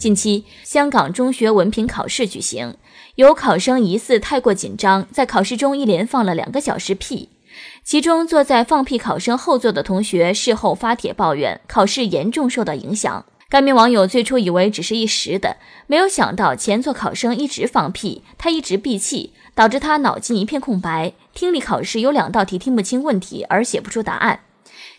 近期，香港中学文凭考试举行，有考生疑似太过紧张，在考试中一连放了两个小时屁。其中坐在放屁考生后座的同学事后发帖抱怨，考试严重受到影响。该名网友最初以为只是一时的，没有想到前座考生一直放屁，他一直闭气，导致他脑筋一片空白，听力考试有两道题听不清问题而写不出答案。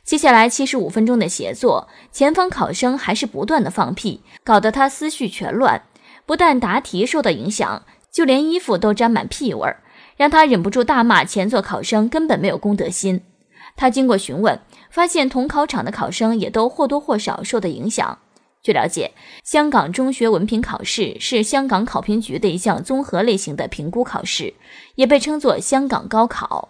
接下来七十五分钟的写作，前方考生还是不断的放屁，搞得他思绪全乱。不但答题受到影响，就连衣服都沾满屁味儿，让他忍不住大骂前座考生根本没有公德心。他经过询问，发现同考场的考生也都或多或少受到影响。据了解，香港中学文凭考试是香港考评局的一项综合类型的评估考试，也被称作香港高考。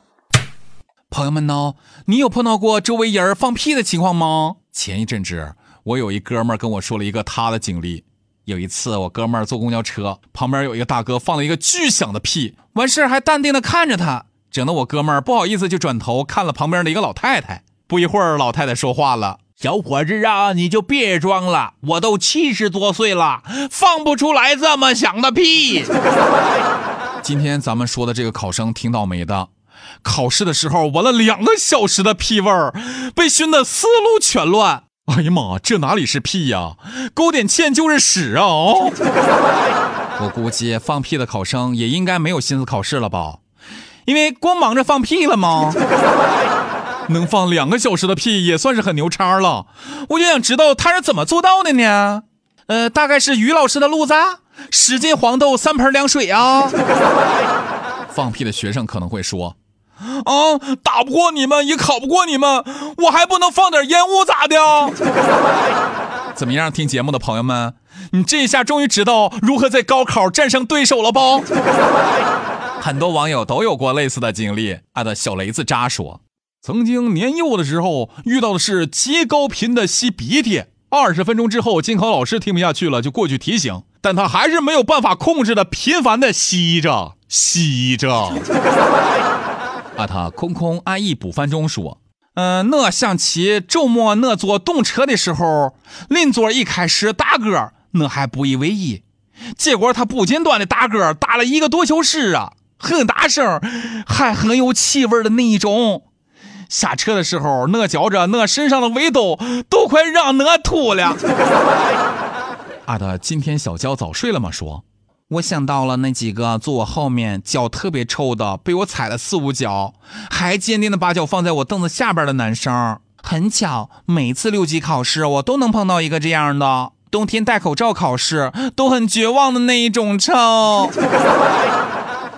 朋友们呢？你有碰到过周围人放屁的情况吗？前一阵子，我有一哥们儿跟我说了一个他的经历。有一次，我哥们儿坐公交车，旁边有一个大哥放了一个巨响的屁，完事儿还淡定的看着他，整得我哥们儿不好意思，就转头看了旁边的一个老太太。不一会儿，老太太说话了：“小伙子啊，你就别装了，我都七十多岁了，放不出来这么响的屁。” 今天咱们说的这个考生挺倒霉的。考试的时候闻了两个小时的屁味儿，被熏得思路全乱。哎呀妈，这哪里是屁呀，勾点芡就是屎啊！我估计放屁的考生也应该没有心思考试了吧，因为光忙着放屁了吗？能放两个小时的屁也算是很牛叉了。我就想知道他是怎么做到的呢？呃，大概是于老师的路子，十斤黄豆三盆凉水啊。放屁的学生可能会说。啊，打不过你们，也考不过你们，我还不能放点烟雾咋的？怎么样，听节目的朋友们，你这一下终于知道如何在高考战胜对手了吧？很多网友都有过类似的经历。爱的小雷子渣说，曾经年幼的时候遇到的是极高频的吸鼻涕，二十分钟之后，监考老师听不下去了，就过去提醒，但他还是没有办法控制的频繁的吸着吸着。阿他空空安逸补番中说：“嗯，我想起周末我坐动车的时候，邻座一开始打歌，我还不以为意，结果他不间断的打歌，打了一个多小时啊，很大声，还很有气味的那一种。下车的时候，我觉着我身上的味道都快让我吐了。”阿德今天小娇早睡了吗？说。我想到了那几个坐我后面脚特别臭的，被我踩了四五脚，还坚定的把脚放在我凳子下边的男生。很巧，每次六级考试我都能碰到一个这样的。冬天戴口罩考试都很绝望的那一种臭。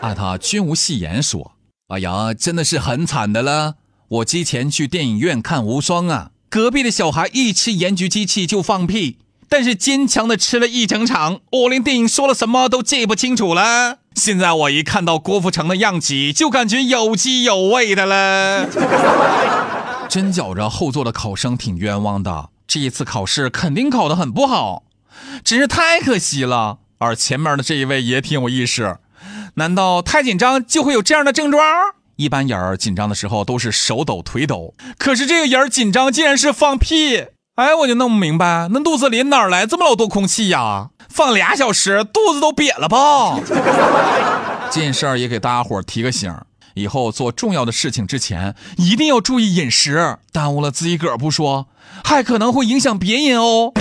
阿 他君无戏言说：“哎呀，真的是很惨的了。我之前去电影院看无双啊，隔壁的小孩一吃盐焗机器就放屁。”但是坚强的吃了一整场，我连电影说了什么都记不清楚了。现在我一看到郭富城的样子，就感觉有滋有味的了。真觉着后座的考生挺冤枉的，这一次考试肯定考得很不好，真是太可惜了。而前面的这一位也挺有意思，难道太紧张就会有这样的症状？一般人儿紧张的时候都是手抖腿抖，可是这个人儿紧张竟然是放屁。哎，我就弄不明白，那肚子里哪来这么老多空气呀？放俩小时，肚子都瘪了吧？这件事儿也给大家伙提个醒，以后做重要的事情之前一定要注意饮食，耽误了自己个儿不说，还可能会影响别人哦。